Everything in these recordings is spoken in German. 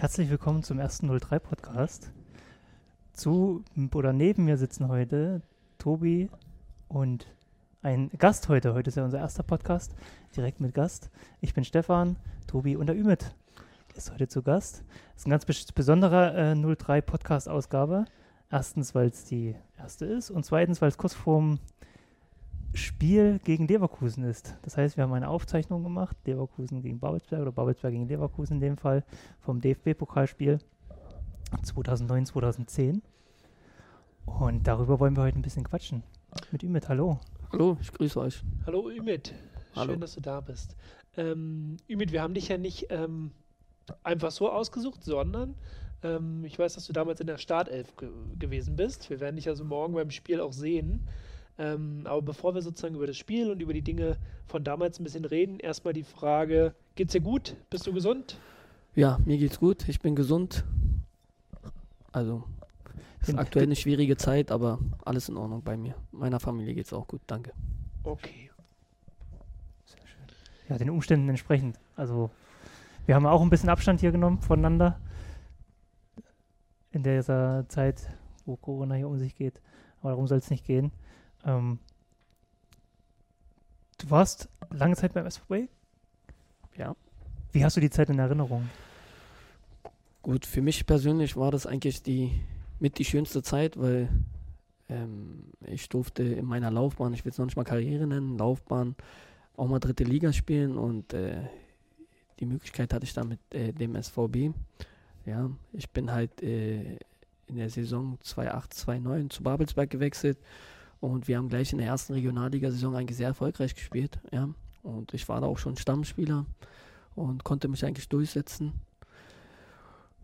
Herzlich willkommen zum ersten 03 Podcast. Zu oder neben mir sitzen heute Tobi und ein Gast heute. Heute ist ja unser erster Podcast, direkt mit Gast. Ich bin Stefan, Tobi und der Ümit ist heute zu Gast. Das ist eine ganz besondere äh, 03 Podcast-Ausgabe. Erstens, weil es die erste ist und zweitens, weil es kurz vorm Spiel gegen Leverkusen ist. Das heißt, wir haben eine Aufzeichnung gemacht, Leverkusen gegen Babelsberg oder Babelsberg gegen Leverkusen in dem Fall, vom DFB-Pokalspiel 2009, 2010. Und darüber wollen wir heute ein bisschen quatschen. Mit Ümit, hallo. Hallo, ich grüße euch. Hallo Ümit, Hallo. schön, dass du da bist. Ähm, Ümit, wir haben dich ja nicht ähm, einfach so ausgesucht, sondern ähm, ich weiß, dass du damals in der Startelf ge gewesen bist. Wir werden dich also morgen beim Spiel auch sehen. Ähm, aber bevor wir sozusagen über das Spiel und über die Dinge von damals ein bisschen reden, erstmal die Frage: Geht's dir gut? Bist du gesund? Ja, mir geht's gut, ich bin gesund. Also, es ist aktuell eine schwierige Zeit, aber alles in Ordnung bei mir. Meiner Familie geht's auch gut, danke. Okay. Sehr schön. Ja, den Umständen entsprechend. Also, wir haben auch ein bisschen Abstand hier genommen voneinander. In dieser Zeit, wo Corona hier um sich geht. Aber darum soll es nicht gehen. Ähm, du warst lange Zeit beim SVB. Ja. Wie hast du die Zeit in Erinnerung? Gut, für mich persönlich war das eigentlich die mit die schönste Zeit, weil ähm, ich durfte in meiner Laufbahn, ich will es noch nicht mal Karriere nennen, Laufbahn auch mal dritte Liga spielen und äh, die Möglichkeit hatte ich dann mit äh, dem SVB. Ja, ich bin halt äh, in der Saison 2008, 2009 zu Babelsberg gewechselt und wir haben gleich in der ersten Regionalligasaison eigentlich sehr erfolgreich gespielt. Ja, und ich war da auch schon Stammspieler und konnte mich eigentlich durchsetzen.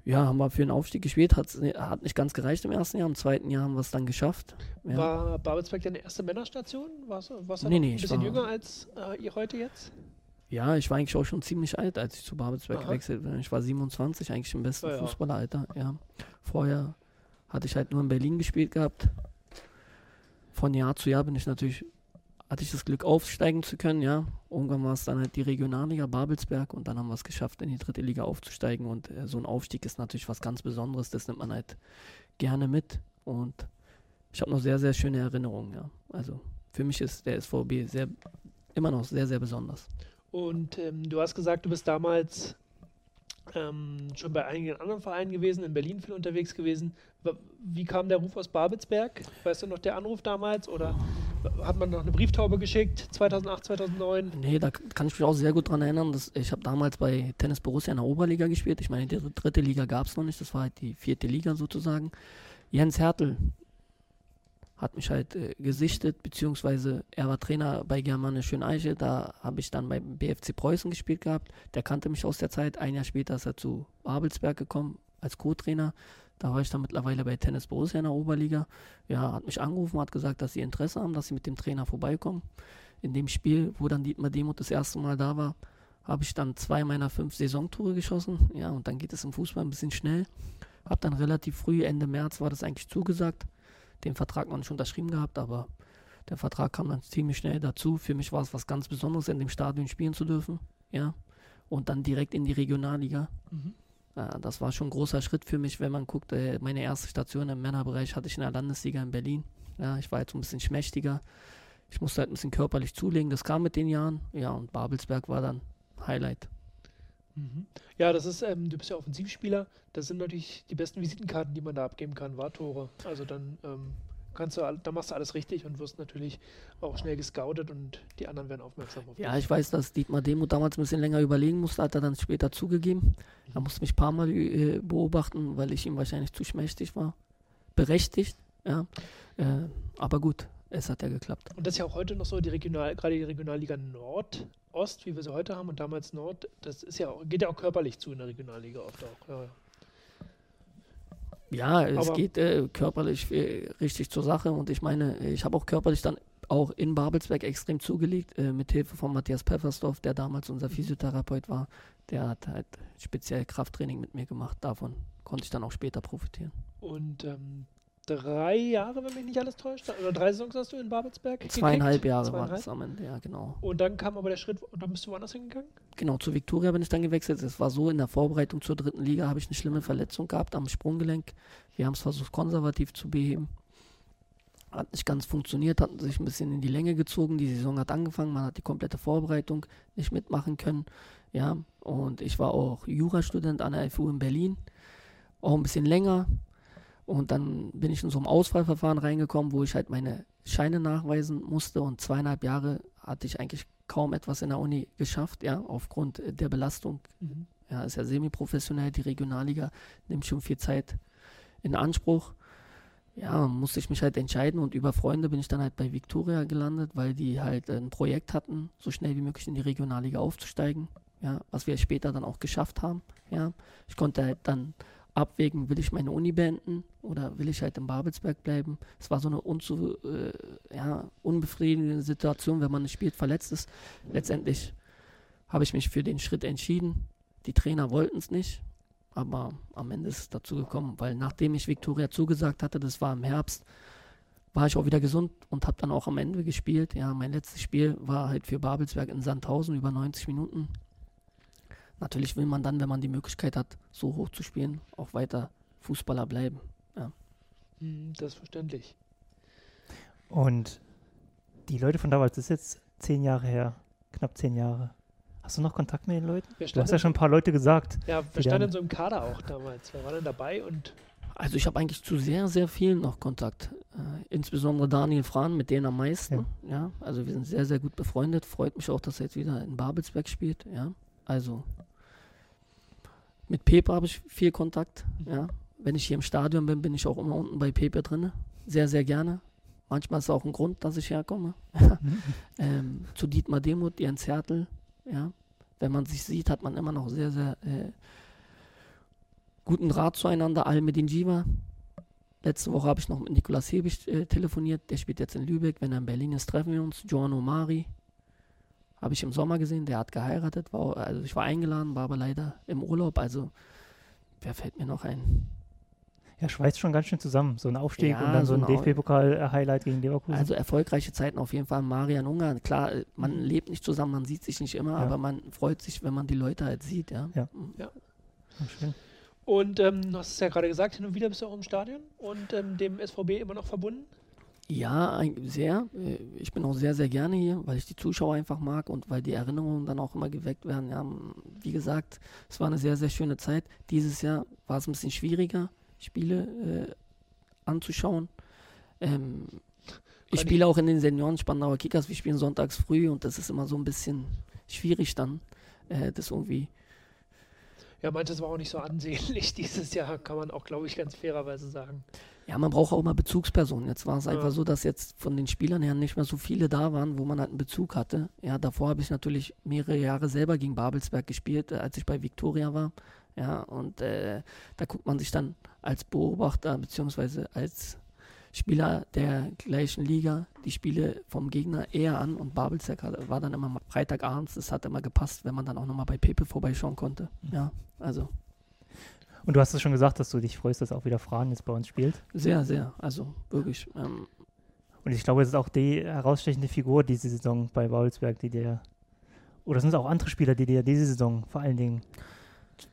Ja, haben wir für den Aufstieg gespielt, hat's, hat nicht ganz gereicht im ersten Jahr, im zweiten Jahr haben wir es dann geschafft. Ja. War Babelsberg deine erste Männerstation? Warst, du- warst du Nee, nee, ein bisschen jünger als äh, ihr heute jetzt? Ja, ich war eigentlich auch schon ziemlich alt, als ich zu Babelsberg Aha. gewechselt bin. Ich war 27, eigentlich im besten ja. Fußballeralter. Ja. Vorher hatte ich halt nur in Berlin gespielt gehabt. Von Jahr zu Jahr bin ich natürlich, hatte ich das Glück aufsteigen zu können, ja. Irgendwann war es dann halt die Regionalliga Babelsberg und dann haben wir es geschafft, in die dritte Liga aufzusteigen. Und äh, so ein Aufstieg ist natürlich was ganz Besonderes, das nimmt man halt gerne mit. Und ich habe noch sehr, sehr schöne Erinnerungen, ja. Also für mich ist der SVB sehr, immer noch sehr, sehr besonders. Und ähm, du hast gesagt, du bist damals ähm, schon bei einigen anderen Vereinen gewesen, in Berlin viel unterwegs gewesen. Wie kam der Ruf aus Babelsberg? Weißt du noch der Anruf damals? Oder hat man noch eine Brieftaube geschickt, 2008, 2009? Nee, da kann ich mich auch sehr gut dran erinnern. Dass ich habe damals bei Tennis Borussia in der Oberliga gespielt. Ich meine, die dr- dritte Liga gab es noch nicht. Das war halt die vierte Liga sozusagen. Jens Hertel hat mich halt äh, gesichtet, beziehungsweise er war Trainer bei Germane Schöneiche. Da habe ich dann beim BFC Preußen gespielt gehabt. Der kannte mich aus der Zeit. Ein Jahr später ist er zu Babelsberg gekommen als Co-Trainer. Da war ich dann mittlerweile bei Tennis Borussia in der Oberliga. Ja, hat mich angerufen, hat gesagt, dass sie Interesse haben, dass sie mit dem Trainer vorbeikommen. In dem Spiel, wo dann Dietmar Demuth das erste Mal da war, habe ich dann zwei meiner fünf Saisontore geschossen. Ja, und dann geht es im Fußball ein bisschen schnell. Hab dann relativ früh, Ende März, war das eigentlich zugesagt. Den Vertrag noch nicht unterschrieben gehabt, aber der Vertrag kam dann ziemlich schnell dazu. Für mich war es was ganz Besonderes, in dem Stadion spielen zu dürfen. Ja. Und dann direkt in die Regionalliga. Mhm. Ja, das war schon ein großer Schritt für mich, wenn man guckt. Äh, meine erste Station im Männerbereich hatte ich in der Landesliga in Berlin. Ja, ich war jetzt ein bisschen schmächtiger. Ich musste halt ein bisschen körperlich zulegen. Das kam mit den Jahren. Ja, und Babelsberg war dann Highlight. Mhm. Ja, das ist, ähm, du bist ja Offensivspieler. Das sind natürlich die besten Visitenkarten, die man da abgeben kann, war Tore. Also dann ähm, kannst du, dann machst du alles richtig und wirst natürlich auch schnell gescoutet und die anderen werden aufmerksam auf Ja, dich. ich weiß, dass Dietmar Demuth damals ein bisschen länger überlegen musste, hat er dann später zugegeben. Er musste mich ein paar Mal äh, beobachten, weil ich ihm wahrscheinlich zu schmächtig war. Berechtigt, ja. Äh, aber gut, es hat ja geklappt. Und das ist ja auch heute noch so, die Regional, gerade die Regionalliga Nordost, wie wir sie heute haben und damals Nord, das ist ja auch, geht ja auch körperlich zu in der Regionalliga oft auch. Ja, ja. Ja, es Aber- geht äh, körperlich äh, richtig zur Sache und ich meine, ich habe auch körperlich dann auch in Babelsberg extrem zugelegt, äh, mit Hilfe von Matthias Pfeffersdorf, der damals unser Physiotherapeut war. Der hat halt speziell Krafttraining mit mir gemacht. Davon konnte ich dann auch später profitieren. Und ähm, drei Jahre, wenn mich nicht alles täuscht. Oder drei Saisons hast du in Babelsberg Zweieinhalb gekriegt? Jahre Zweieinhalb? war das am Ende, ja, genau. Und dann kam aber der Schritt, und dann bist du woanders hingegangen? Genau, zu Viktoria bin ich dann gewechselt. Es war so, in der Vorbereitung zur dritten Liga habe ich eine schlimme Verletzung gehabt am Sprunggelenk. Wir haben es versucht, konservativ zu beheben. Hat nicht ganz funktioniert, hat sich ein bisschen in die Länge gezogen. Die Saison hat angefangen, man hat die komplette Vorbereitung nicht mitmachen können. Ja, und ich war auch Jurastudent an der FU in Berlin, auch ein bisschen länger. Und dann bin ich in so ein Auswahlverfahren reingekommen, wo ich halt meine Scheine nachweisen musste. Und zweieinhalb Jahre hatte ich eigentlich kaum etwas in der Uni geschafft, ja, aufgrund äh, der Belastung. Ja, ist ja semi-professionell, die Regionalliga nimmt schon viel Zeit in Anspruch. Ja, musste ich mich halt entscheiden und über Freunde bin ich dann halt bei Viktoria gelandet, weil die halt ein Projekt hatten, so schnell wie möglich in die Regionalliga aufzusteigen. Ja, was wir später dann auch geschafft haben. Ja, ich konnte halt dann abwägen, will ich meine Uni beenden oder will ich halt in Babelsberg bleiben. Es war so eine unzu, äh, ja, unbefriedigende Situation, wenn man nicht spielt, verletzt ist. Letztendlich habe ich mich für den Schritt entschieden. Die Trainer wollten es nicht, aber am Ende ist es dazu gekommen, weil nachdem ich Viktoria zugesagt hatte, das war im Herbst, war ich auch wieder gesund und habe dann auch am Ende gespielt. Ja, mein letztes Spiel war halt für Babelsberg in Sandhausen über 90 Minuten. Natürlich will man dann, wenn man die Möglichkeit hat, so hoch zu spielen, auch weiter Fußballer bleiben. Hm, das ist verständlich. Und die Leute von damals, das ist jetzt zehn Jahre her, knapp zehn Jahre. Hast du noch Kontakt mit den Leuten? Du hast ja schon ein paar Leute gesagt. ja, die wer stand dann- denn so im Kader auch damals? Wer war denn dabei? Und Also ich habe eigentlich zu sehr, sehr vielen noch Kontakt. Äh, insbesondere Daniel Frahn, mit denen am meisten. Ja. also wir sind sehr, sehr gut befreundet. Freut mich auch, dass er jetzt wieder in Babelsberg spielt. Ja, also mit Pepe habe ich viel Kontakt. Ja, wenn ich hier im Stadion bin, bin ich auch immer unten bei Pepe drin. Sehr, sehr gerne. Manchmal ist es auch ein Grund, dass ich herkomme. Mhm. ähm, zu Dietmar Demuth, Jens Hertel, ja. Wenn man sich sieht, hat man immer noch sehr, sehr äh, guten Draht zueinander. Almedin Jiva. Letzte Woche habe ich noch mit Nikolas Hebig äh, telefoniert. Der spielt jetzt in Lübeck. Wenn er in Berlin ist, treffen wir uns. Giorno Mari. Habe ich im Sommer gesehen. Der hat geheiratet. War, also ich war eingeladen, war aber leider im Urlaub. Also, wer fällt mir noch ein? Ja, schweißt schon ganz schön zusammen. So ein Aufstieg Ja, und dann so so ein DFB-Pokal-Highlight gegen Leverkusen. Also erfolgreiche Zeiten auf jeden Fall. Marian Ungarn, klar, äh, man Mhm. lebt nicht zusammen, man sieht sich nicht immer, Ja. aber man freut sich, wenn man die Leute halt sieht, ja. Ja. Mhm. Ja, schön. Und ähm, du hast es ja gerade gesagt, hin und wieder bist du auch im Stadion und ähm, dem SVB immer noch verbunden. Ja, sehr. Äh, Ich bin auch sehr, sehr gerne hier, weil ich die Zuschauer einfach mag und weil die Erinnerungen dann auch immer geweckt werden. Ja, wie gesagt, es war eine sehr, sehr schöne Zeit. Dieses Jahr war es ein bisschen schwieriger, Spiele äh, anzuschauen. Ähm, ich spiele auch in den Senioren Spandauer Kickers. Wir spielen sonntags früh und das ist immer so ein bisschen schwierig dann, äh, das irgendwie Ja, manches war auch nicht so ansehnlich dieses Jahr, kann man auch, glaube ich, ganz fairerweise sagen. Ja, man braucht auch immer Bezugspersonen. Jetzt war es Ja. einfach so, dass jetzt von den Spielern her nicht mehr so viele da waren, wo man halt einen Bezug hatte. Ja, davor habe ich natürlich mehrere Jahre selber gegen Babelsberg gespielt, äh, als ich bei Viktoria war. Ja, und äh, da guckt man sich dann als Beobachter beziehungsweise als Spieler der gleichen Liga die Spiele vom Gegner eher an und Babelsberg war dann immer mal Freitagabends. Das hat immer gepasst, wenn man dann auch nochmal bei Pepe vorbeischauen konnte. Ja, also Und du hast es schon gesagt, dass du dich freust, dass auch wieder Fran jetzt bei uns spielt. sehr, sehr, also wirklich. Ähm, Und ich glaube, es ist auch die herausstechende Figur diese Saison bei Babelsberg, die dir. Oder sind es auch andere Spieler, die dir diese Saison vor allen Dingen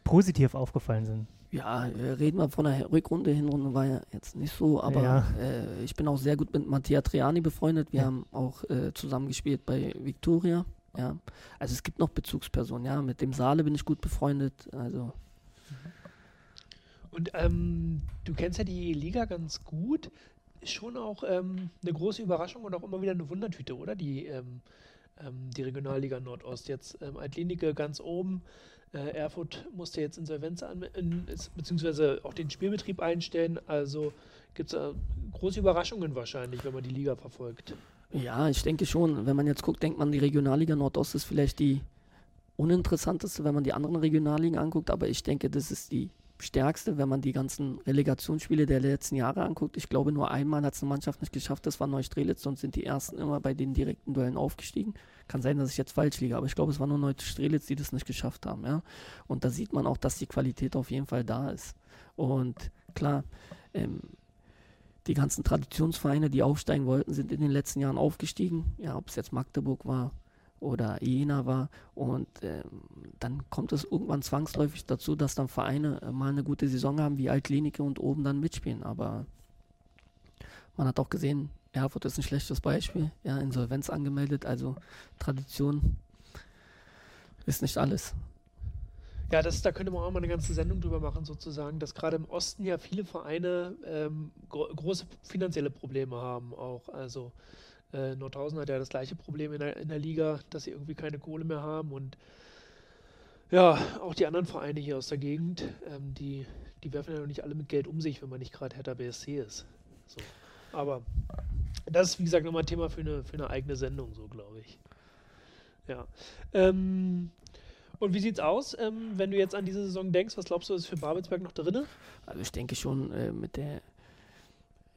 positiv aufgefallen sind? Ja, äh, reden wir von der Rückrunde, Hinrunde war ja jetzt nicht so, aber Ja. äh, ich bin auch sehr gut mit Mattia Triani befreundet. Wir Ja. haben auch äh, zusammen gespielt bei Victoria. Ja, also es gibt noch Bezugspersonen. Ja, mit dem Saale bin ich gut befreundet. Also Und ähm, du kennst ja die Liga ganz gut. Ist schon auch ähm, eine große Überraschung und auch immer wieder eine Wundertüte, oder? Die, ähm, ähm, die Regionalliga Nordost. Jetzt ähm, Altlinike ganz oben. Äh, Erfurt musste jetzt Insolvenz an, in, ist, beziehungsweise auch den Spielbetrieb einstellen. Also gibt es äh, große Überraschungen wahrscheinlich, wenn man die Liga verfolgt. ja, ich denke schon. Wenn man jetzt guckt, denkt man, die Regionalliga Nordost ist vielleicht die uninteressanteste, wenn man die anderen Regionalligen anguckt. Aber ich denke, das ist die stärkste, wenn man die ganzen Relegationsspiele der letzten Jahre anguckt. Ich glaube, nur einmal hat es eine Mannschaft nicht geschafft, das war Neustrelitz, sonst sind die ersten immer bei den direkten Duellen aufgestiegen. Kann sein, dass ich jetzt falsch liege, aber ich glaube, es war nur Neustrelitz, die das nicht geschafft haben. Ja? Und da sieht man auch, dass die Qualität auf jeden Fall da ist. Und klar, ähm, die ganzen Traditionsvereine, die aufsteigen wollten, sind in den letzten Jahren aufgestiegen. Ja, ob es jetzt Magdeburg war oder Jena war. Und ähm, dann kommt es irgendwann zwangsläufig dazu, dass dann Vereine äh, mal eine gute Saison haben, wie Altklinike und oben dann mitspielen. Aber man hat auch gesehen, Erfurt ist ein schlechtes Beispiel. Ja, Insolvenz angemeldet, also Tradition ist nicht alles. Ja, das, da könnte man auch mal eine ganze Sendung drüber machen, sozusagen, dass gerade im Osten ja viele Vereine ähm, gro große finanzielle Probleme haben auch. Also äh, Nordhausen hat ja das gleiche Problem in der, in der Liga, dass sie irgendwie keine Kohle mehr haben und ja, auch die anderen Vereine hier aus der Gegend, ähm, die, die werfen ja noch nicht alle mit Geld um sich, wenn man nicht gerade Hertha BSC ist. So. Aber das ist, wie gesagt, nochmal ein Thema für eine, für eine eigene Sendung, so glaube ich. Ja. Ähm, und wie sieht's aus, ähm, wenn du jetzt an diese Saison denkst? Was glaubst du, ist für Babelsberg noch drin? Also ich denke schon äh, mit der.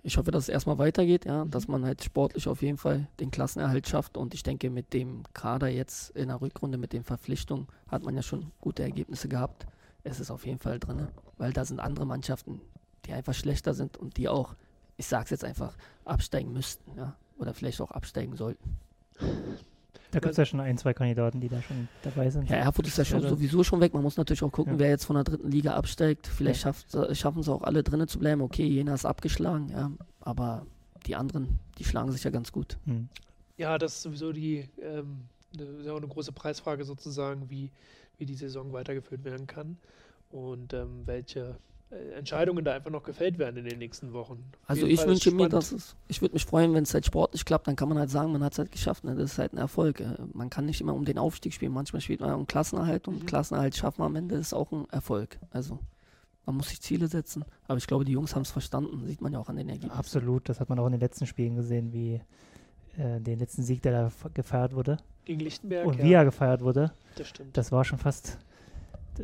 Ich hoffe, dass es erstmal weitergeht, ja, Mhm. dass man halt sportlich auf jeden Fall den Klassenerhalt schafft. Und ich denke, mit dem Kader jetzt in der Rückrunde, mit den Verpflichtungen, hat man ja schon gute Ergebnisse gehabt. Es ist auf jeden Fall drin, weil da sind andere Mannschaften, die einfach schlechter sind und die auch, ich sag's jetzt einfach, absteigen müssten, ja. Oder vielleicht auch absteigen sollten. Da gibt es ja schon ein, zwei Kandidaten, die da schon dabei sind. Ja, Erfurt ist ja schon Also- sowieso schon weg. Man muss natürlich auch gucken, Ja. wer jetzt von der dritten Liga absteigt. Vielleicht Ja. äh, schaffen es auch alle drinnen zu bleiben. Okay, Jena ist abgeschlagen, ja. Aber die anderen, die schlagen sich ja ganz gut. Hm. Ja, das ist sowieso die, ähm, eine, eine große Preisfrage sozusagen, wie, wie die Saison weitergeführt werden kann und ähm, welche Entscheidungen da einfach noch gefällt werden in den nächsten Wochen. Auf Also ich Fall wünsche mir, dass es, ich würde mich freuen, wenn es halt sportlich klappt, dann kann man halt sagen, man hat es halt geschafft. Ne? Das ist halt ein Erfolg. Äh, Man kann nicht immer um den Aufstieg spielen. Manchmal spielt man um Klassenerhalt und Mhm. Klassenerhalt schaffen wir am Ende ist auch ein Erfolg. Also man muss sich Ziele setzen. Aber ich glaube, die Jungs haben es verstanden. Sieht man ja auch an den Ergebnissen. Absolut, das hat man auch in den letzten Spielen gesehen, wie äh, den letzten Sieg, der da gefeiert wurde. Gegen Lichtenberg, Und ja, wie er gefeiert wurde, das stimmt. das war schon fast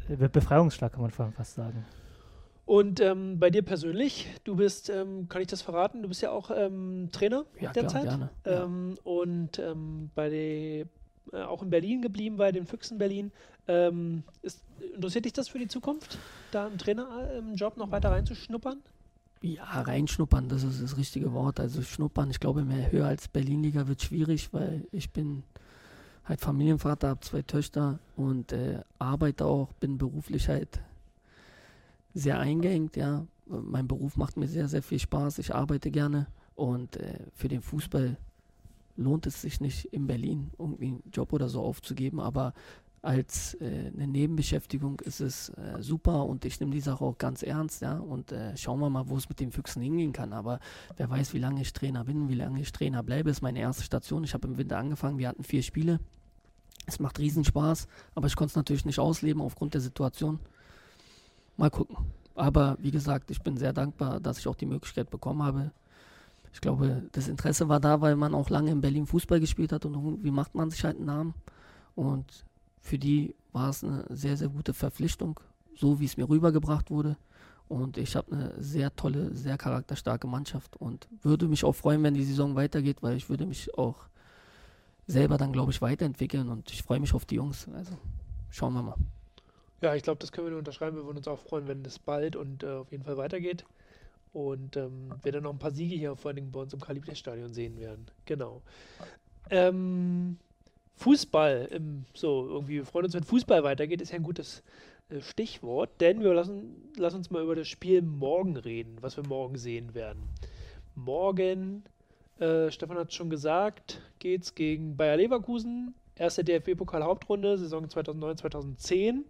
äh, Be Befreiungsschlag, kann man fa- fast sagen. Und ähm, bei dir persönlich, du bist, ähm, kann ich das verraten, du bist ja auch ähm, Trainer Ja, klar, derzeit. gerne. Ja. Ähm, und ähm, bei der, äh, auch in Berlin geblieben, bei den Füchsen Berlin. Ist, interessiert dich das für die Zukunft, da im Trainerjob noch weiter reinzuschnuppern? Ja, reinschnuppern, das ist das richtige Wort. Also schnuppern, ich glaube, mehr höher als Berlin-Liga wird schwierig, weil ich bin halt Familienvater, habe zwei Töchter und äh, arbeite auch, bin beruflich halt sehr eingeengt, ja. Mein Beruf macht mir sehr, sehr viel Spaß. Ich arbeite gerne und äh, für den Fußball lohnt es sich nicht, in Berlin irgendwie einen Job oder so aufzugeben, aber als äh, eine Nebenbeschäftigung ist es äh, super und ich nehme die Sache auch ganz ernst, ja. Und äh, schauen wir mal, wo es mit den Füchsen hingehen kann. Aber wer weiß, wie lange ich Trainer bin, wie lange ich Trainer bleibe, ist meine erste Station. Ich habe im Winter angefangen, wir hatten vier Spiele. Es macht riesen Spaß, aber ich konnte es natürlich nicht ausleben aufgrund der Situation. Mal gucken. Aber wie gesagt, ich bin sehr dankbar, dass ich auch die Möglichkeit bekommen habe. Ich glaube, das Interesse war da, weil man auch lange in Berlin Fußball gespielt hat und irgendwie macht man sich halt einen Namen. Und für die war es eine sehr, sehr gute Verpflichtung, so wie es mir rübergebracht wurde. Und ich habe eine sehr tolle, sehr charakterstarke Mannschaft und würde mich auch freuen, wenn die Saison weitergeht, weil ich würde mich auch selber dann, glaube ich, weiterentwickeln und ich freue mich auf die Jungs. Also schauen wir mal. Ja, ich glaube, das können wir nur unterschreiben. Wir würden uns auch freuen, wenn es bald und äh, auf jeden Fall weitergeht. Und ähm, wir dann noch ein paar Siege hier vor allen Dingen bei uns im Kalibre-Stadion sehen werden. Genau. Ähm, Fußball, im, so irgendwie, wir freuen uns, wenn Fußball weitergeht, ist ja ein gutes äh, Stichwort, denn wir lassen, lassen uns mal über das Spiel morgen reden, was wir morgen sehen werden. Morgen, äh, Stefan hat es schon gesagt, geht es gegen Bayer Leverkusen, erste DFB-Pokal-Hauptrunde, Saison 2009-2010.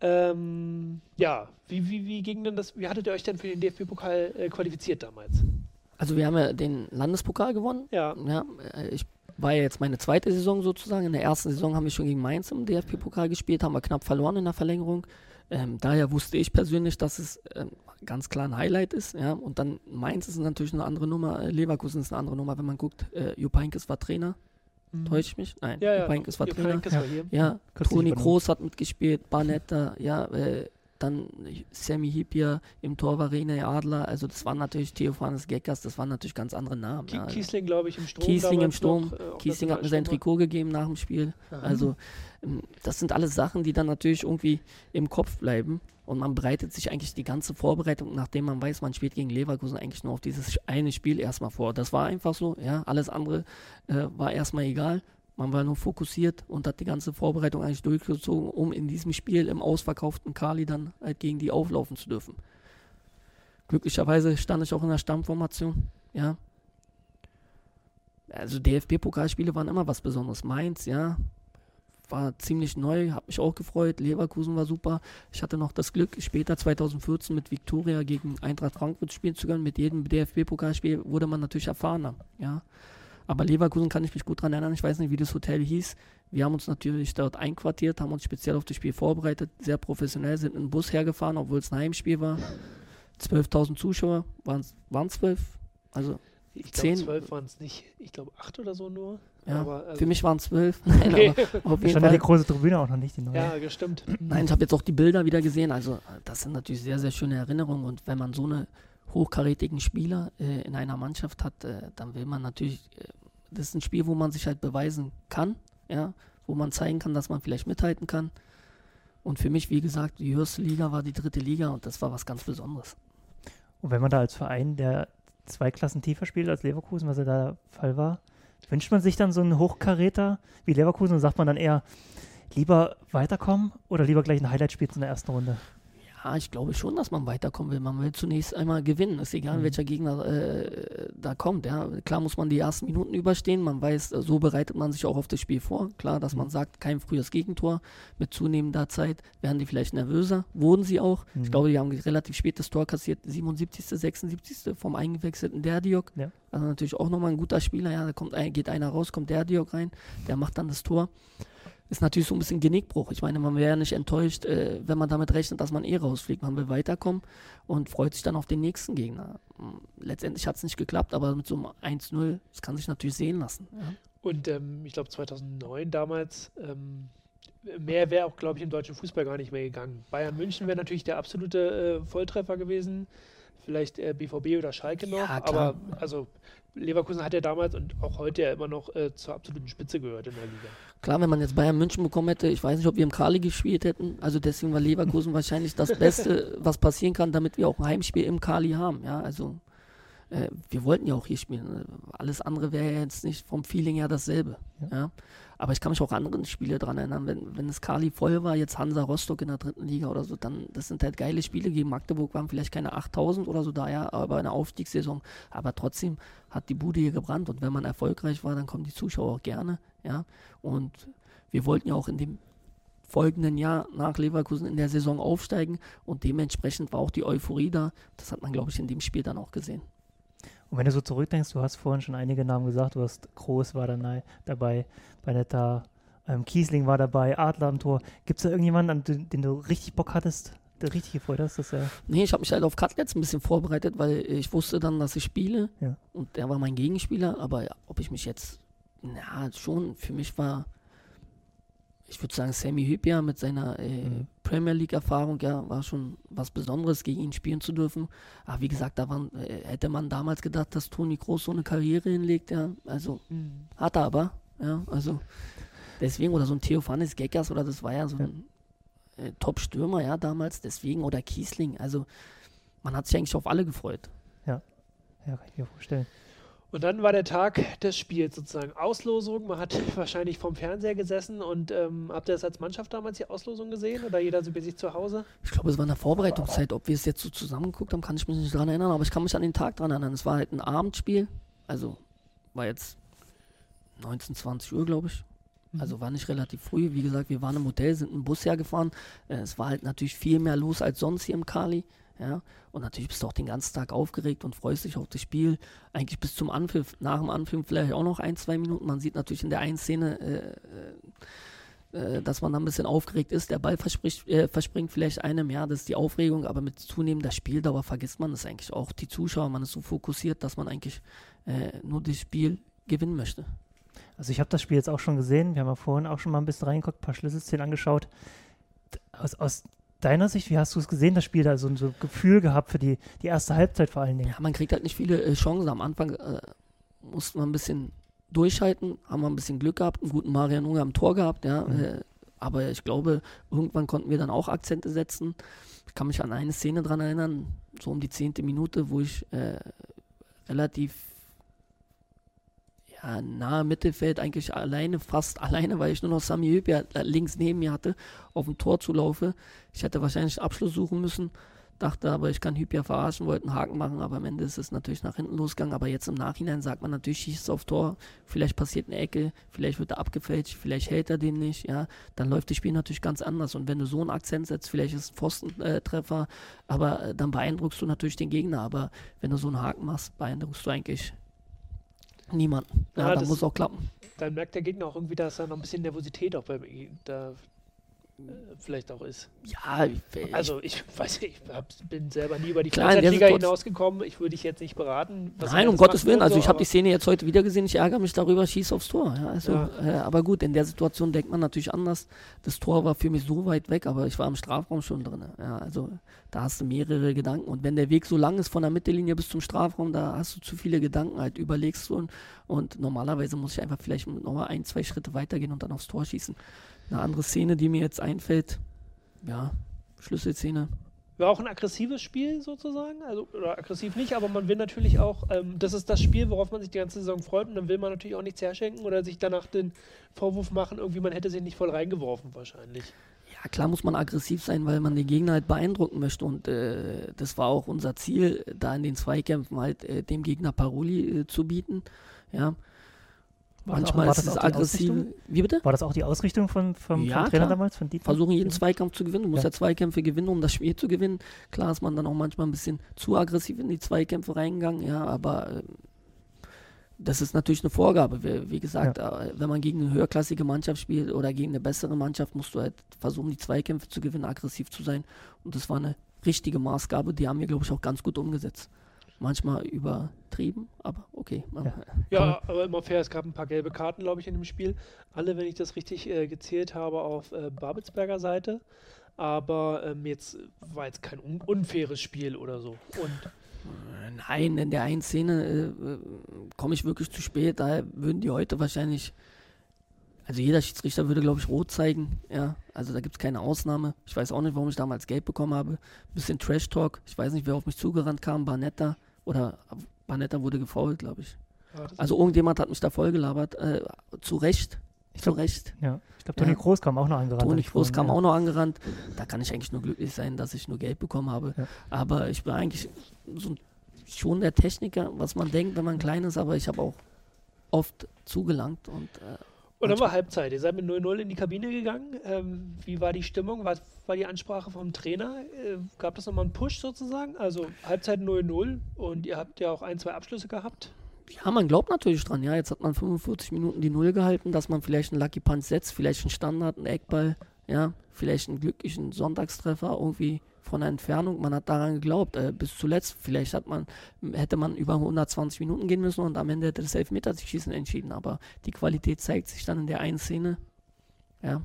Ähm, ja, wie, wie, wie ging denn das? Wie hattet ihr euch denn für den DFB-Pokal äh, qualifiziert damals? Also wir haben ja den Landespokal gewonnen. Ja, Ja, äh, ich war ja jetzt meine zweite Saison sozusagen. In der ersten Saison haben wir schon gegen Mainz im DFB-Pokal gespielt, haben wir knapp verloren in der Verlängerung. Ähm, daher wusste ich persönlich, dass es ähm, ganz klar ein Highlight ist. Ja. Und dann Mainz ist natürlich eine andere Nummer, äh, Leverkusen ist eine andere Nummer, wenn man guckt. Äh, Jupp Heynckes war Trainer, täusche ich mich? Nein, Mhm. ja, ja. Jupp Heynckes war Trainer. War hier. Ja, Toni. Kroos hat mitgespielt, Barnetta, ja, äh, dann Sammy Hippier, im Tor war René Adler, also das waren natürlich Theophanes Geckers, das waren natürlich ganz andere Namen. Ki ja. Kiesling, glaube ich, im Sturm. Kiesling im Sturm. noch, äh, Kiesling hat mir sein. Trikot gegeben nach dem Spiel. Ja. Also ähm, das sind alles Sachen, die dann natürlich irgendwie im Kopf bleiben. Und man bereitet sich eigentlich die ganze Vorbereitung, nachdem man weiß, man spielt gegen Leverkusen, eigentlich nur auf dieses eine Spiel erstmal vor. Das war einfach so, ja. Alles andere äh, war erstmal egal. Man war nur fokussiert und hat die ganze Vorbereitung eigentlich durchgezogen, um in diesem Spiel im ausverkauften Kali dann halt gegen die auflaufen zu dürfen. Glücklicherweise stand ich auch in der Stammformation, ja. Also DFB-Pokalspiele waren immer was Besonderes. Mainz, ja, war ziemlich neu, hat mich auch gefreut. Leverkusen war super. Ich hatte noch das Glück, später 2014 mit Viktoria gegen Eintracht Frankfurt spielen zu können. Mit jedem DFB-Pokalspiel wurde man natürlich erfahrener. Ja. Aber Leverkusen kann ich mich gut daran erinnern. Ich weiß nicht, wie das Hotel hieß. Wir haben uns natürlich dort einquartiert, haben uns speziell auf das Spiel vorbereitet, sehr professionell, sind in den Bus hergefahren, obwohl es ein Heimspiel war. 12.000 Zuschauer, waren es 12? Also Ich Zehn- glaube, zwölf waren es nicht. Ich glaube, acht oder so nur. Ja, Aber, also- für mich waren es zwölf. Nein, Okay. aber auf jeden Stand Fall. die große Tribüne auch noch nicht, die neue. Ja, gestimmt. Nein, ich habe jetzt auch die Bilder wieder gesehen. Also, das sind natürlich sehr, sehr schöne Erinnerungen. Und wenn man so eine hochkarätigen Spieler äh, in einer Mannschaft hat, äh, dann will man natürlich, äh, das ist ein Spiel, wo man sich halt beweisen kann, ja, wo man zeigen kann, dass man vielleicht mithalten kann. Und für mich, wie gesagt, die höchste Liga war die dritte Liga und das war was ganz Besonderes. Und wenn man da als Verein, der zwei Klassen tiefer spielt als Leverkusen, was ja da der Fall war, wünscht man sich dann so einen Hochkaräter wie Leverkusen und sagt man dann eher, lieber weiterkommen oder lieber gleich ein Highlight spielen in der ersten Runde? Ja, ich glaube schon, dass man weiterkommen will. Man will zunächst einmal gewinnen. Ist egal, Mhm. welcher Gegner äh, da kommt. Ja. Klar muss man die ersten Minuten überstehen. Man weiß, äh, so bereitet man sich auch auf das Spiel vor. Klar, dass man Mhm. sagt, kein frühes Gegentor. Mit zunehmender Zeit werden die vielleicht nervöser. Wurden sie auch. Mhm. Ich glaube, die haben relativ spät das Tor kassiert. 77., 76. vom eingewechselten Derdiok. Ja. Also natürlich auch nochmal ein guter Spieler. Ja, da kommt geht einer raus, kommt Derdiok rein. Der macht dann das Tor ist natürlich so ein bisschen Genickbruch. Ich meine, man wäre ja nicht enttäuscht, äh, wenn man damit rechnet, dass man eh rausfliegt. Man will weiterkommen und freut sich dann auf den nächsten Gegner. M, Letztendlich hat es nicht geklappt, aber mit so einem 1-0, das kann sich natürlich sehen lassen. Ja. Und ähm, ich glaube 2009 damals, ähm, mehr wäre auch, glaube ich, im deutschen Fußball gar nicht mehr gegangen. Bayern München wäre natürlich der absolute äh, Volltreffer gewesen. Vielleicht äh, BVB oder Schalke noch. Ja, aber also Leverkusen hat ja damals und auch heute ja immer noch äh, zur absoluten Spitze gehört in der Liga. Klar, wenn man jetzt Bayern München bekommen hätte, ich weiß nicht, ob wir im Kali gespielt hätten. Also deswegen war Leverkusen wahrscheinlich das Beste, was passieren kann, damit wir auch ein Heimspiel im Kali haben. Ja, also äh, wir wollten ja auch hier spielen. Alles andere wäre ja jetzt nicht vom Feeling her dasselbe. Ja. Ja. Aber ich kann mich auch an andere Spiele dran erinnern. Wenn, wenn das Kali voll war, jetzt Hansa Rostock in der dritten Liga oder so, dann das sind halt geile Spiele. Gegen Magdeburg waren vielleicht keine 8000 oder so da, ja, aber eine Aufstiegssaison. Aber trotzdem hat die Bude hier gebrannt und wenn man erfolgreich war, dann kommen die Zuschauer auch gerne. Ja. Und wir wollten ja auch in dem folgenden Jahr nach Leverkusen in der Saison aufsteigen und dementsprechend war auch die Euphorie da. Das hat man, glaube ich, in dem Spiel dann auch gesehen. Und wenn du so zurückdenkst, du hast vorhin schon einige Namen gesagt, du hast Groß war dann dabei, Banetta, ähm, Kiesling war dabei, Adler am Tor. Gibt es da irgendjemanden, an den, den du richtig Bock hattest, der richtig gefreut hast, dass er. Nee, ich habe mich halt auf Cutlets ein bisschen vorbereitet, weil ich wusste dann, dass ich spiele. Ja. Und der war mein Gegenspieler. Aber ob ich mich jetzt, na, schon, für mich war, ich würde sagen, Sammy Hübner mit seiner äh, Mhm. Premier League-Erfahrung, ja, war schon was Besonderes, gegen ihn spielen zu dürfen. Aber wie gesagt, da waren, äh, hätte man damals gedacht, dass Toni Kroos so eine Karriere hinlegt, ja. Also, hat er aber, ja, also deswegen, oder so ein Theophanes Geckers, oder das war ja so ein äh, Top-Stürmer, ja, damals, deswegen, oder Kiesling, also man hat sich eigentlich auf alle gefreut. Ja, kann ich mir vorstellen. Und dann war der Tag des Spiels sozusagen. Auslosung. Man hat wahrscheinlich vom Fernseher gesessen und ähm, habt ihr das als Mannschaft damals die Auslosung gesehen oder jeder so bei sich zu Hause? Ich glaube, es war in der Vorbereitungszeit, ob wir es jetzt so zusammengeguckt haben, kann ich mich nicht dran erinnern, aber ich kann mich an den Tag dran erinnern. Es war halt ein Abendspiel, also war jetzt 19, 20 Uhr, glaube ich. Also war nicht relativ früh. Wie gesagt, wir waren im Hotel, sind im Bus hergefahren. Äh, Es war halt natürlich viel mehr los als sonst hier im Kali. Ja, und natürlich bist du auch den ganzen Tag aufgeregt und freust dich auf das Spiel. Eigentlich bis zum Anpfiff, nach dem Anpfiff vielleicht auch noch ein, zwei Minuten. Man sieht natürlich in der einen Szene, äh, äh, dass man da ein bisschen aufgeregt ist. Der Ball äh, verspringt vielleicht einem, ja, das ist die Aufregung, aber mit zunehmender Spieldauer vergisst man es eigentlich auch. Die Zuschauer, man ist so fokussiert, dass man eigentlich äh, nur das Spiel gewinnen möchte. Also ich habe das Spiel jetzt auch schon gesehen. Wir haben ja vorhin auch schon mal ein bisschen reingeguckt, ein paar Schlüsselszenen angeschaut. Aus, aus deiner Sicht, wie hast du es gesehen, das Spiel da so ein so Gefühl gehabt für die, die erste Halbzeit vor allen Dingen? Ja, man kriegt halt nicht viele äh, Chancen. Am Anfang äh, musste man ein bisschen durchhalten, haben wir ein bisschen Glück gehabt, einen guten Marian Unger am Tor gehabt, ja. Mhm. Äh, aber ich glaube, irgendwann konnten wir dann auch Akzente setzen. Ich kann mich an eine Szene dran erinnern, so um die zehnte Minute, wo ich äh, relativ ja, nahe Mittelfeld eigentlich alleine, fast alleine, weil ich nur noch Sami Hübja links neben mir hatte, auf dem Tor zulaufe. Ich hätte wahrscheinlich Abschluss suchen müssen, dachte aber, ich kann Hübja verarschen, wollte einen Haken machen, aber am Ende ist es natürlich nach hinten losgegangen. Aber jetzt im Nachhinein sagt man natürlich, schießt auf Tor, vielleicht passiert eine Ecke, vielleicht wird er abgefälscht, vielleicht hält er den nicht, ja, dann läuft das Spiel natürlich ganz anders. Und wenn du so einen Akzent setzt, vielleicht ist ein Pfostentreffer, aber äh, dann beeindruckst du natürlich den Gegner. Aber wenn du so einen Haken machst, beeindruckst du eigentlich niemanden. Ja, Ja, das- muss auch klappen. Dann merkt der Gegner auch irgendwie, dass da noch ein bisschen Nervosität auch beim da äh, vielleicht auch ist. Ja, ich, Also ich weiß ich bin selber nie über die Situation- hinausgekommen. Ich würde dich jetzt nicht beraten. Nein, um Gottes Willen. Also so, ich habe die Szene jetzt heute wieder gesehen. Ich ärgere mich darüber, schieß aufs Tor. Ja, also, Ja. Äh, aber gut, in der Situation denkt man natürlich anders. Das Tor war für mich so weit weg, aber ich war im Strafraum schon drin. Ja, also da hast du mehrere Gedanken. Und wenn der Weg so lang ist von der Mittellinie bis zum Strafraum, da hast du zu viele Gedanken, halt überlegst du. Und, und normalerweise muss ich einfach vielleicht nochmal ein, zwei Schritte weitergehen und dann aufs Tor schießen. Eine andere Szene, die mir jetzt einfällt, ja, Schlüsselszene. War auch ein aggressives Spiel sozusagen, also oder aggressiv nicht, aber man will natürlich auch, ähm, das ist das Spiel, worauf man sich die ganze Saison freut und dann will man natürlich auch nichts herschenken oder sich danach den Vorwurf machen, irgendwie man hätte sich nicht voll reingeworfen wahrscheinlich. Ja, klar muss man aggressiv sein, weil man den Gegner halt beeindrucken möchte. Und äh, das war auch unser Ziel, da in den Zweikämpfen halt äh, dem Gegner Paroli äh, zu bieten. Ja. War das Manchmal war ist das es auch die aggressiv. Ausrichtung? Wie bitte? War das auch die Ausrichtung von, vom, Ja, vom Trainer damals, von? Versuchen jeden Zweikampf zu gewinnen. Du musst Ja. ja. Zweikämpfe gewinnen, um das Spiel zu gewinnen. Klar ist man dann auch manchmal ein bisschen zu aggressiv in die Zweikämpfe reingegangen, ja, aber äh, das ist natürlich eine Vorgabe. Wie, wie gesagt, äh, wenn man gegen eine höherklassige Mannschaft spielt oder gegen eine bessere Mannschaft, musst du halt versuchen, die Zweikämpfe zu gewinnen, aggressiv zu sein. Und das war eine richtige Maßgabe, die haben wir, glaube ich, auch ganz gut umgesetzt. Manchmal übertrieben, aber okay. Ja. Ja, aber immer fair, es gab ein paar gelbe Karten, glaube ich, in dem Spiel. Alle, wenn ich das richtig äh, gezählt habe, auf äh, Babelsberger Seite. Aber ähm, jetzt war jetzt kein un unfaires Spiel oder so. Und Nein, in der einen Szene äh, äh, komme ich wirklich zu spät. Daher würden die heute wahrscheinlich. Also jeder Schiedsrichter würde, glaube ich, rot zeigen. Ja, also da gibt es keine Ausnahme. Ich weiß auch nicht, warum ich damals gelb bekommen habe. Bisschen Trash-Talk. Ich weiß nicht, wer auf mich zugerannt kam. Barnetta. Oder Barnetta wurde gefault, glaube ich. Also irgendjemand hat mich da vollgelabert. Äh, zu Recht. Ich Zu glaub- Recht. Ja, ich glaube, Toni Ja. Kroos kam auch noch angerannt. Toni vorhin, kam ja. auch noch angerannt. Da kann ich eigentlich nur glücklich sein, dass ich nur Geld bekommen habe. Ja. Aber ich bin eigentlich so schon der Techniker, was man denkt, wenn man klein ist, aber ich habe auch oft zugelangt und äh, Und dann war Halbzeit. Ihr seid mit 0-0 in die Kabine gegangen. Ähm, wie war die Stimmung? Was war die Ansprache vom Trainer? Äh, gab das nochmal einen Push sozusagen? Also Halbzeit 0-0 und ihr habt ja auch ein, zwei Abschlüsse gehabt. ja, man glaubt natürlich dran. Ja, jetzt hat man 45 Minuten die Null gehalten, dass man vielleicht einen Lucky Punch setzt, vielleicht einen Standard, einen Eckball, ja, vielleicht einen glücklichen Sonntagstreffer irgendwie von der Entfernung. Man hat daran geglaubt, äh, bis zuletzt. Vielleicht hat man, hätte man über 120 Minuten gehen müssen und am Ende hätte das Elfmeterschießen entschieden. Aber die Qualität zeigt sich dann in der einen Szene. Ja,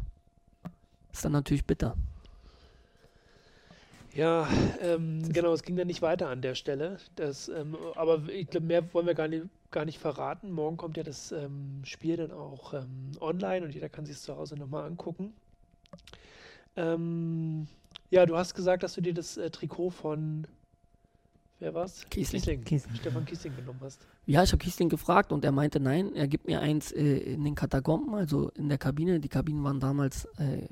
ist dann natürlich bitter. Ja, ähm, genau, es ging dann nicht weiter an der Stelle. Das, ähm, aber ich glaube, mehr wollen wir gar nicht, gar nicht verraten. Morgen kommt ja das ähm, Spiel dann auch ähm, online und jeder kann sich es zu Hause nochmal angucken. Ähm, ja, du hast gesagt, dass du dir das äh, Trikot von wer war's? Kiesling. Kiesling. Stefan Kiesling genommen hast. Ja, ich habe Kiesling gefragt und er meinte, nein, er gibt mir eins äh, in den Katakomben, also in der Kabine. Die Kabinen waren damals äh,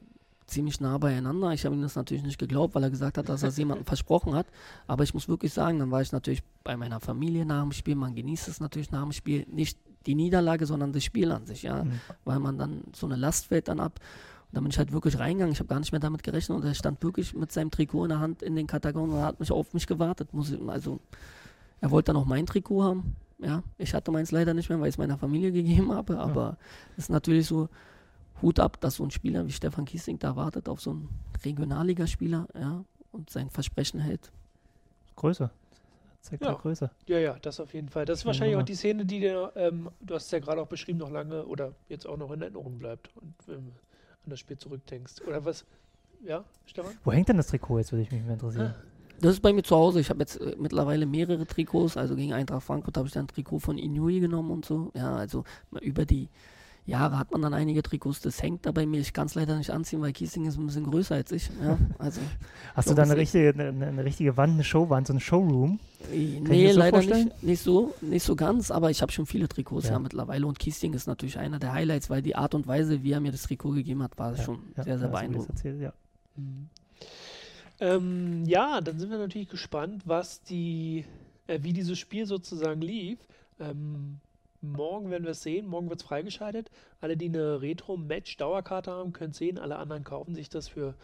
ziemlich nah beieinander. Ich habe ihm das natürlich nicht geglaubt, weil er gesagt hat, dass er es jemandem versprochen hat. Aber ich muss wirklich sagen, dann war ich natürlich bei meiner Familie nach dem Spiel. Man genießt es natürlich nach dem Spiel. Nicht die Niederlage, sondern das Spiel an sich, ja. Mhm. Weil man dann so eine Last fällt dann ab. Dann bin ich halt wirklich reingegangen. Ich habe gar nicht mehr damit gerechnet und er stand wirklich mit seinem Trikot in der Hand in den Katakomben und hat mich auf mich gewartet. Muss ich, also er wollte dann auch mein Trikot haben. Ja, ich hatte meins leider nicht mehr, weil ich es meiner Familie gegeben habe. Aber es ist natürlich so Hut ab, dass so ein Spieler wie Stefan Kiesling da wartet auf so einen Regionalligaspieler, ja, und sein Versprechen hält. Größe. Zeigt Ja. ja. Größe. Ja, ja, das auf jeden Fall. Das ist wahrscheinlich auch die Szene, die dir, ähm, du hast es ja gerade auch beschrieben, noch lange oder jetzt auch noch in Erinnerung bleibt und ähm, an das Spiel zurückdenkst. Oder was? Ja, Stefan? Wo hängt denn das Trikot jetzt, würde ich mich mal interessieren. Das ist bei mir zu Hause. Ich habe jetzt äh, mittlerweile mehrere Trikots. Also gegen Eintracht Frankfurt habe ich dann ein Trikot von Inui genommen und so. Ja, also über die Jahre hat man dann einige Trikots. Das hängt da bei mir. Ich kann es leider nicht anziehen, weil Kiesling ist ein bisschen größer als ich. Ja, also, Hast du da eine richtige, eine, eine, richtige Wand, eine Showwand, so ein Showroom? nee, so leider nicht, nicht so, nicht so ganz, aber ich habe schon viele Trikots ja. ja. mittlerweile und Kiesling ist natürlich einer der Highlights, weil die Art und Weise, wie er mir das Trikot gegeben hat, war ja, schon sehr, sehr beeindruckend. Erzählt, ja. Mhm. Ähm, ja, dann sind wir natürlich gespannt, was die, äh, wie dieses Spiel sozusagen lief. Ähm, morgen werden wir es sehen. Morgen wird es freigeschaltet. Alle, die eine Retro-Match-Dauerkarte haben, können es sehen. Alle anderen kaufen sich das für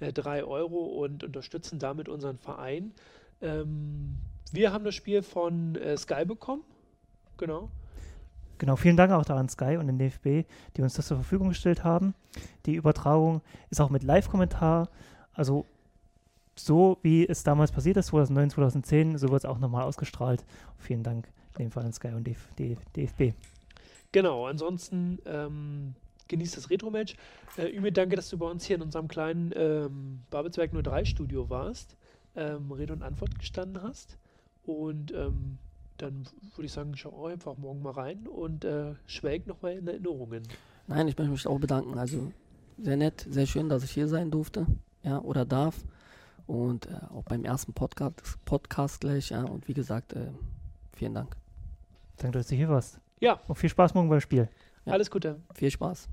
äh, 3 Euro und unterstützen damit unseren Verein. Ähm, wir haben das Spiel von äh, Sky bekommen. Genau. Genau, vielen Dank auch da an Sky und den DFB, die uns das zur Verfügung gestellt haben. Die Übertragung ist auch mit Live-Kommentar. Also so wie es damals passiert ist, 2009, 2010, so wird es auch nochmal ausgestrahlt. Vielen Dank in dem Fall an Sky und DF DFB. Genau, ansonsten ähm, genießt das Retro-Match. Äh, Ümit, danke, dass du bei uns hier in unserem kleinen ähm, Babelsberg 03 Studio warst, ähm, Rede und Antwort gestanden hast. Und ähm, dann würde ich sagen, schau einfach morgen mal rein und äh, schwelg nochmal in Erinnerungen. Nein, ich möchte mich auch bedanken. Also sehr nett, sehr schön, dass ich hier sein durfte, ja, oder darf. Und äh, auch beim ersten Podcast, Podcast gleich, ja. Und wie gesagt, äh, vielen Dank. Danke, dass du hier warst. Ja. Und viel Spaß morgen beim Spiel. Ja. Alles Gute. Viel Spaß.